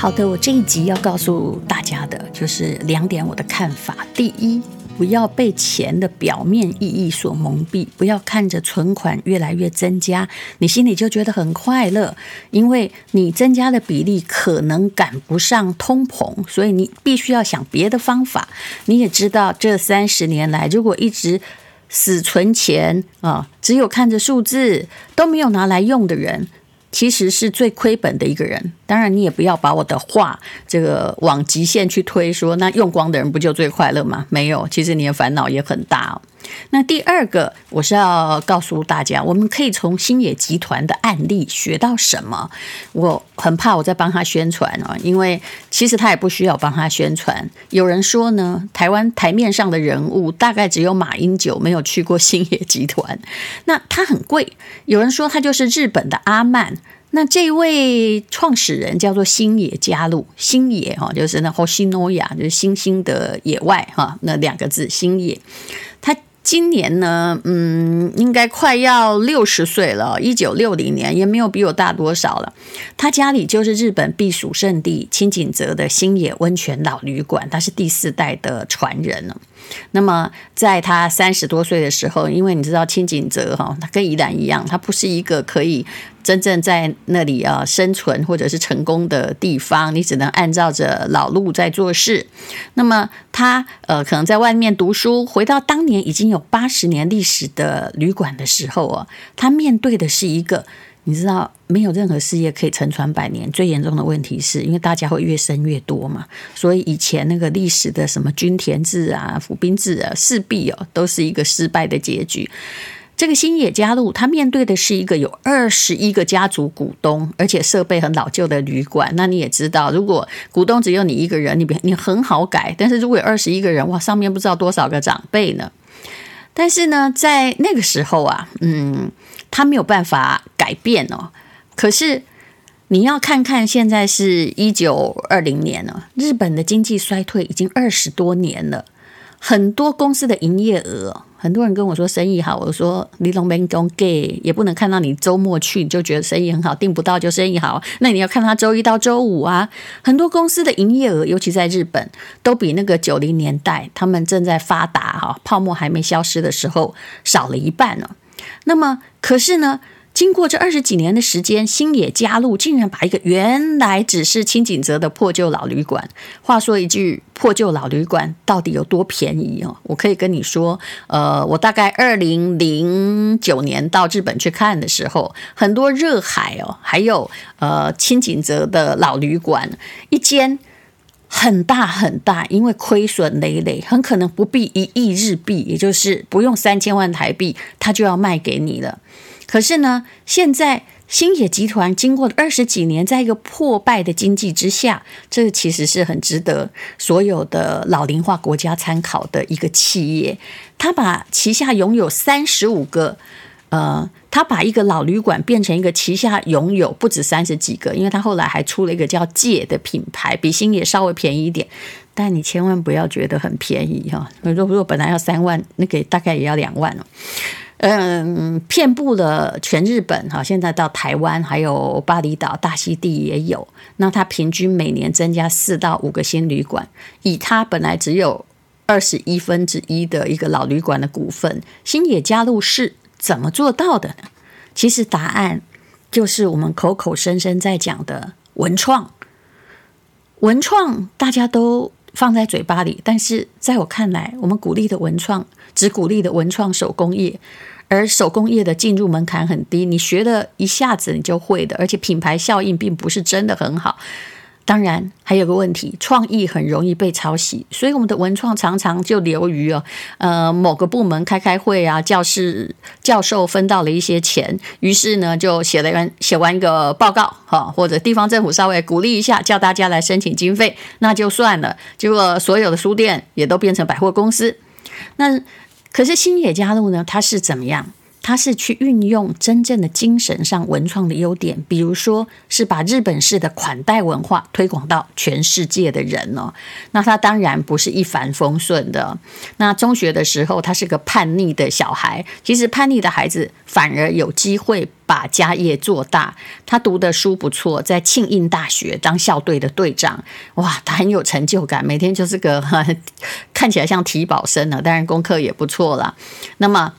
好的，我这一集要告诉大家的就是两点我的看法。第一，不要被钱的表面意义所蒙蔽，不要看着存款越来越增加，你心里就觉得很快乐，因为你增加的比例可能赶不上通膨，所以你必须要想别的方法。你也知道，这三十年来，如果一直死存钱啊，只有看着数字都没有拿来用的人，其实是最亏本的一个人。当然，你也不要把我的话这个往极限去推说，那用光的人不就最快乐吗？没有，其实你的烦恼也很大。那第二个，我是要告诉大家，我们可以从星野集团的案例学到什么？我很怕我在帮他宣传啊，因为其实他也不需要帮他宣传。有人说呢，台湾台面上的人物大概只有马英九没有去过星野集团，那他很贵。有人说他就是日本的阿曼。那这位创始人叫做星野嘉路，星野哈，就是那 Hoshinoya，就是星星的野外哈，那两个字星野。他今年呢，嗯，应该快要六十岁了，一九六零年，也没有比我大多少了。他家里就是日本避暑胜地青井泽的星野温泉老旅馆，他是第四代的传人了。那么，在他三十多岁的时候，因为你知道轻井泽哈，他跟宜兰一样，他不是一个可以真正在那里啊生存或者是成功的地方，你只能按照着老路在做事。那么他呃，可能在外面读书，回到当年已经有八十年历史的旅馆的时候啊，他面对的是一个。你知道，没有任何事业可以承传百年。最严重的问题是因为大家会越生越多嘛，所以以前那个历史的什么均田制啊、府兵制啊，势必哦都是一个失败的结局。这个星野嘉路，他面对的是一个有二十一个家族股东，而且设备很老旧的旅馆。那你也知道，如果股东只有你一个人，你你很好改；但是如果有二十一个人，哇，上面不知道多少个长辈呢。但是呢，在那个时候啊，嗯。他没有办法改变哦。可是你要看看，现在是一九二零年了，日本的经济衰退已经二十多年了。很多公司的营业额，很多人跟我说生意好，我说你拢没讲 gay，也不能看到你周末去你就觉得生意很好，订不到就生意好。那你要看他周一到周五啊。很多公司的营业额，尤其在日本，都比那个九零年代他们正在发达哈，泡沫还没消失的时候少了一半呢。那么，可是呢，经过这二十几年的时间，星野加路竟然把一个原来只是轻井泽的破旧老旅馆，话说一句，破旧老旅馆到底有多便宜哦？我可以跟你说，呃，我大概二零零九年到日本去看的时候，很多热海哦，还有呃轻井泽的老旅馆，一间。很大很大，因为亏损累累，很可能不必一亿日币，也就是不用三千万台币，他就要卖给你了。可是呢，现在星野集团经过二十几年，在一个破败的经济之下，这其实是很值得所有的老龄化国家参考的一个企业。他把旗下拥有三十五个。呃，他把一个老旅馆变成一个旗下拥有不止三十几个，因为他后来还出了一个叫借的品牌，比星野稍微便宜一点，但你千万不要觉得很便宜哈。如果如果本来要三万，那个大概也要两万哦。嗯，遍布了全日本哈，现在到台湾还有巴厘岛、大溪地也有。那他平均每年增加四到五个新旅馆，以他本来只有二十一分之一的一个老旅馆的股份，星野加入是。怎么做到的呢？其实答案就是我们口口声声在讲的文创。文创大家都放在嘴巴里，但是在我看来，我们鼓励的文创只鼓励的文创手工业，而手工业的进入门槛很低，你学了一下子你就会的，而且品牌效应并不是真的很好。当然，还有个问题，创意很容易被抄袭，所以我们的文创常常就流于哦，呃，某个部门开开会啊，教室教授分到了一些钱，于是呢就写了完写完一个报告哈，或者地方政府稍微鼓励一下，叫大家来申请经费，那就算了。结果所有的书店也都变成百货公司。那可是新野加入呢，它是怎么样？他是去运用真正的精神上文创的优点，比如说是把日本式的款待文化推广到全世界的人哦。那他当然不是一帆风顺的。那中学的时候，他是个叛逆的小孩。其实叛逆的孩子反而有机会把家业做大。他读的书不错，在庆应大学当校队的队长。哇，他很有成就感，每天就是个 看起来像体保生呢，当然功课也不错啦。那么。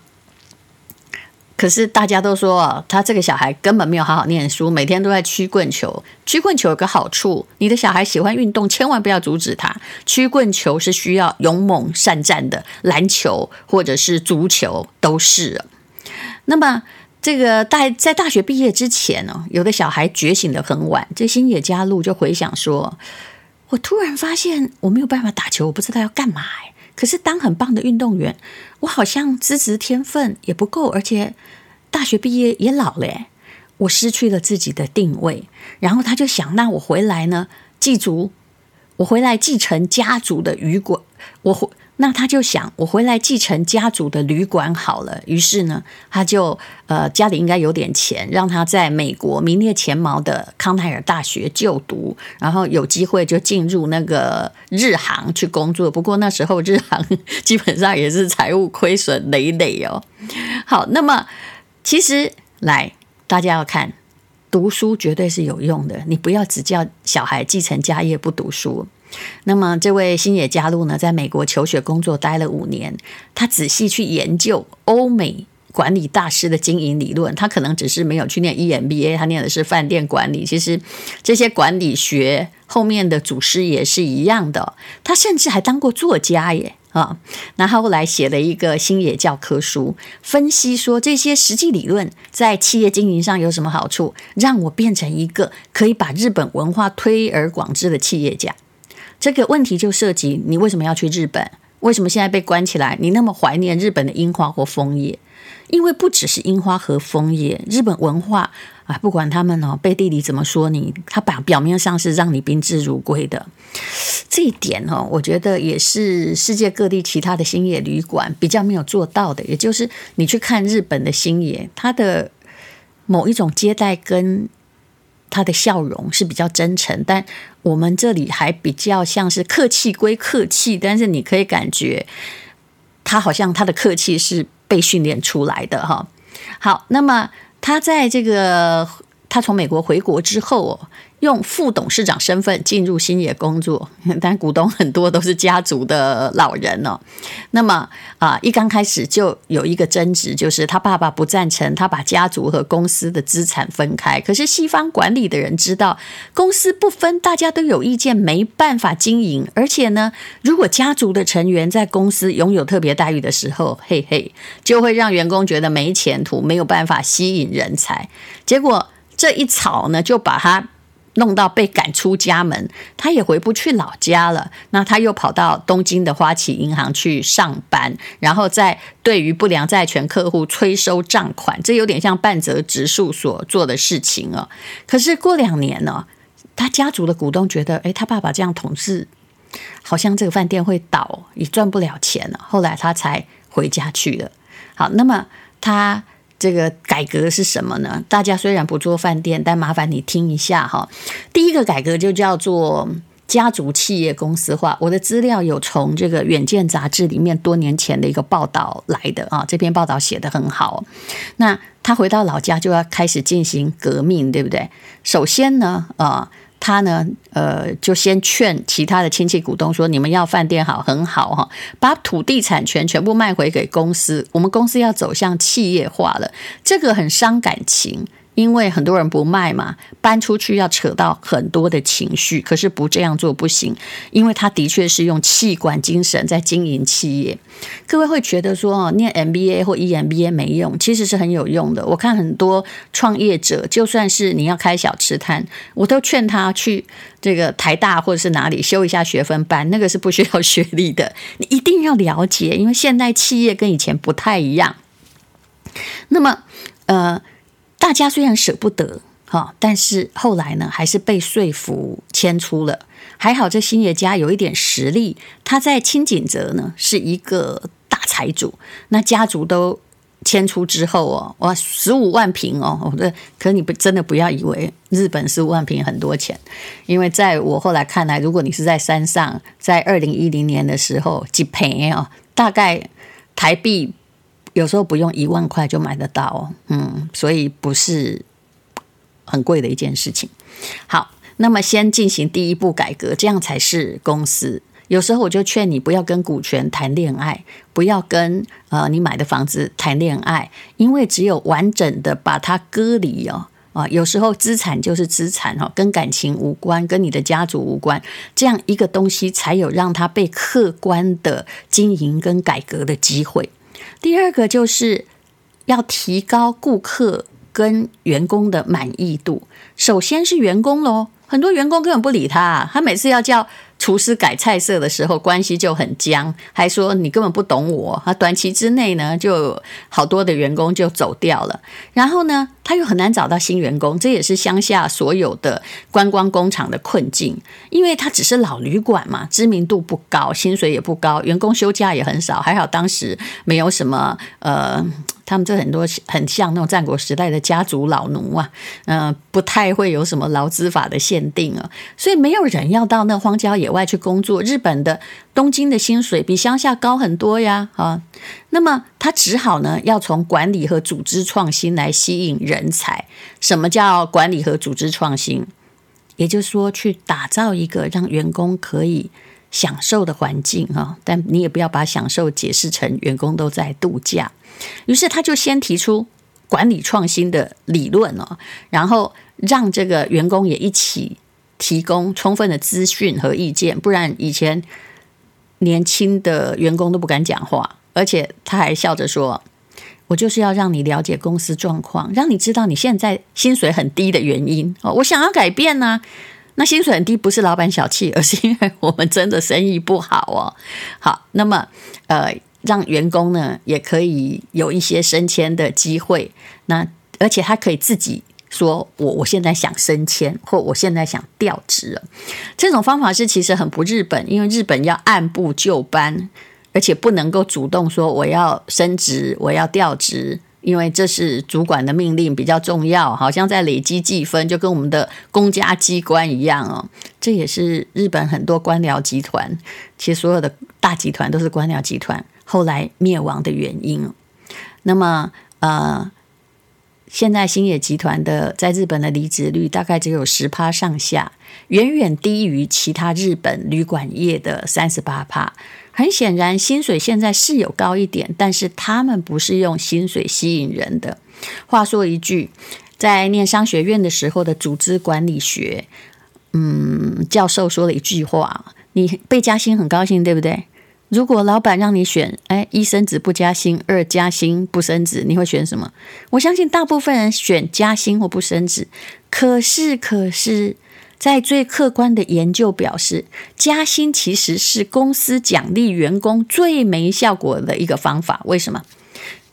可是大家都说，他这个小孩根本没有好好念书，每天都在曲棍球。曲棍球有个好处，你的小孩喜欢运动，千万不要阻止他。曲棍球是需要勇猛善战的，篮球或者是足球都是。那么，这个大在大学毕业之前呢，有的小孩觉醒得很晚。这星野嘉露就回想说：“我突然发现我没有办法打球，我不知道要干嘛。”可是当很棒的运动员，我好像资质天分也不够，而且大学毕业也老了，我失去了自己的定位。然后他就想，那我回来呢？祭祖，我回来继承家族的旅馆，我回。那他就想，我回来继承家族的旅馆好了。于是呢，他就呃家里应该有点钱，让他在美国名列前茅的康奈尔大学就读，然后有机会就进入那个日航去工作。不过那时候日航基本上也是财务亏损累累哦。好，那么其实来大家要看，读书绝对是有用的，你不要只叫小孩继承家业不读书。那么，这位星野嘉露呢，在美国求学工作待了五年，他仔细去研究欧美管理大师的经营理论。他可能只是没有去念 EMBA，他念的是饭店管理。其实这些管理学后面的祖师爷是一样的。他甚至还当过作家耶啊！那他后来写了一个星野教科书，分析说这些实际理论在企业经营上有什么好处，让我变成一个可以把日本文化推而广之的企业家。这个问题就涉及你为什么要去日本？为什么现在被关起来？你那么怀念日本的樱花或枫叶？因为不只是樱花和枫叶，日本文化啊，不管他们哦背地里怎么说你，他表表面上是让你宾至如归的。这一点哦，我觉得也是世界各地其他的星野旅馆比较没有做到的。也就是你去看日本的星野，他的某一种接待跟。他的笑容是比较真诚，但我们这里还比较像是客气归客气，但是你可以感觉他好像他的客气是被训练出来的哈。好，那么他在这个他从美国回国之后。用副董事长身份进入星野工作，但股东很多都是家族的老人哦。那么啊，一刚开始就有一个争执，就是他爸爸不赞成他把家族和公司的资产分开。可是西方管理的人知道，公司不分，大家都有意见，没办法经营。而且呢，如果家族的成员在公司拥有特别待遇的时候，嘿嘿，就会让员工觉得没前途，没有办法吸引人才。结果这一吵呢，就把他。弄到被赶出家门，他也回不去老家了。那他又跑到东京的花旗银行去上班，然后在对于不良债权客户催收账款，这有点像半泽直树所做的事情哦。可是过两年呢，他家族的股东觉得，诶，他爸爸这样统治，好像这个饭店会倒，也赚不了钱了。后来他才回家去了。好，那么他。这个改革是什么呢？大家虽然不做饭店，但麻烦你听一下哈。第一个改革就叫做家族企业公司化。我的资料有从这个《远见》杂志里面多年前的一个报道来的啊，这篇报道写得很好。那他回到老家就要开始进行革命，对不对？首先呢，啊。他呢，呃，就先劝其他的亲戚股东说：“你们要饭店好，很好哈，把土地产权全部卖回给公司，我们公司要走向企业化了，这个很伤感情。”因为很多人不卖嘛，搬出去要扯到很多的情绪，可是不这样做不行，因为他的确是用气管精神在经营企业。各位会觉得说哦，念 MBA 或 EMBA 没用，其实是很有用的。我看很多创业者，就算是你要开小吃摊，我都劝他去这个台大或者是哪里修一下学分班，那个是不需要学历的。你一定要了解，因为现代企业跟以前不太一样。那么，呃。大家虽然舍不得哈，但是后来呢，还是被说服迁出了。还好这星野家有一点实力，他在清井泽呢是一个大财主，那家族都迁出之后哦，哇，十五万坪哦，我的，可你不真的不要以为日本十五万坪很多钱，因为在我后来看来，如果你是在山上，在二零一零年的时候，几平哦，大概台币有时候不用一万块就买得到哦，嗯，所以不是很贵的一件事情。好，那么先进行第一步改革，这样才是公司。有时候我就劝你不要跟股权谈恋爱，不要跟呃你买的房子谈恋爱，因为只有完整的把它割离哦啊，有时候资产就是资产哦，跟感情无关，跟你的家族无关，这样一个东西才有让它被客观的经营跟改革的机会。第二个就是要提高顾客跟员工的满意度，首先是员工喽，很多员工根本不理他，他每次要叫。厨师改菜色的时候，关系就很僵，还说你根本不懂我。啊，短期之内呢，就好多的员工就走掉了。然后呢，他又很难找到新员工，这也是乡下所有的观光工厂的困境，因为他只是老旅馆嘛，知名度不高，薪水也不高，员工休假也很少。还好当时没有什么呃。他们这很多很像那种战国时代的家族老奴啊，嗯、不太会有什么劳资法的限定啊，所以没有人要到那荒郊野外去工作。日本的东京的薪水比乡下高很多呀，啊，那么他只好呢要从管理和组织创新来吸引人才。什么叫管理和组织创新？也就是说，去打造一个让员工可以享受的环境啊，但你也不要把享受解释成员工都在度假。于是他就先提出管理创新的理论哦，然后让这个员工也一起提供充分的资讯和意见，不然以前年轻的员工都不敢讲话，而且他还笑着说：“我就是要让你了解公司状况，让你知道你现在薪水很低的原因哦。我想要改变呢，那薪水很低不是老板小气，而是因为我们真的生意不好哦。好，那么呃。”让员工呢也可以有一些升迁的机会，那而且他可以自己说我我现在想升迁，或我现在想调职了。这种方法是其实很不日本，因为日本要按部就班，而且不能够主动说我要升职，我要调职，因为这是主管的命令比较重要，好像在累积计分，就跟我们的公家机关一样哦。这也是日本很多官僚集团，其实所有的大集团都是官僚集团。后来灭亡的原因。那么，呃，现在星野集团的在日本的离职率大概只有十趴上下，远远低于其他日本旅馆业的三十八趴。很显然，薪水现在是有高一点，但是他们不是用薪水吸引人的。话说一句，在念商学院的时候的组织管理学，嗯，教授说了一句话：“你被加薪很高兴，对不对？”如果老板让你选，哎，一升职不加薪，二加薪不升职，你会选什么？我相信大部分人选加薪或不升职。可是，可是，在最客观的研究表示，加薪其实是公司奖励员工最没效果的一个方法。为什么？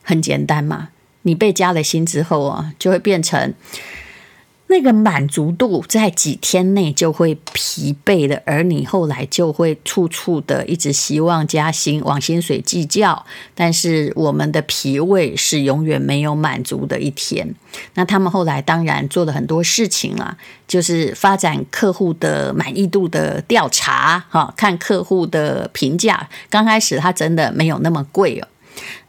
很简单嘛，你被加了薪之后啊，就会变成。那个满足度在几天内就会疲惫的，而你后来就会处处的一直希望加薪，往薪水计较。但是我们的脾胃是永远没有满足的一天。那他们后来当然做了很多事情了，就是发展客户的满意度的调查，哈，看客户的评价。刚开始他真的没有那么贵哦。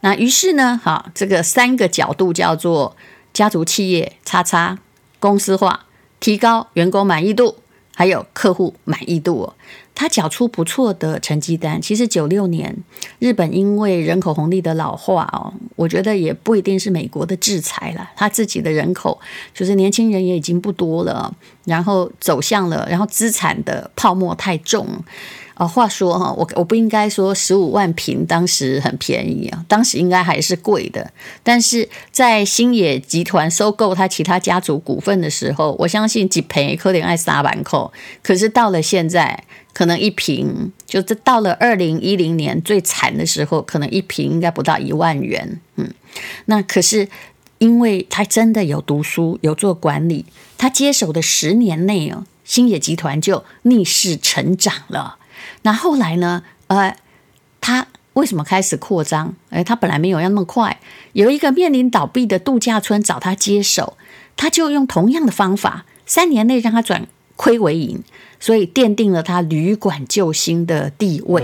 那于是呢，哈，这个三个角度叫做家族企业，叉叉。公司化，提高员工满意度，还有客户满意度哦，他缴出不错的成绩单。其实九六年日本因为人口红利的老化哦，我觉得也不一定是美国的制裁了，他自己的人口就是年轻人也已经不多了，然后走向了，然后资产的泡沫太重。啊，话说哈，我我不应该说十五万坪当时很便宜啊，当时应该还是贵的。但是在星野集团收购他其他家族股份的时候，我相信几赔可能爱三万块。可是到了现在，可能一瓶，就这到了二零一零年最惨的时候，可能一瓶应该不到一万元，嗯，那可是因为他真的有读书，有做管理，他接手的十年内哦，星野集团就逆势成长了。那后来呢，呃，他为什么开始扩张？哎，他本来没有要那么快，有一个面临倒闭的度假村找他接手，他就用同样的方法。三年内让他转亏为盈所以奠定了他旅馆救星的地位。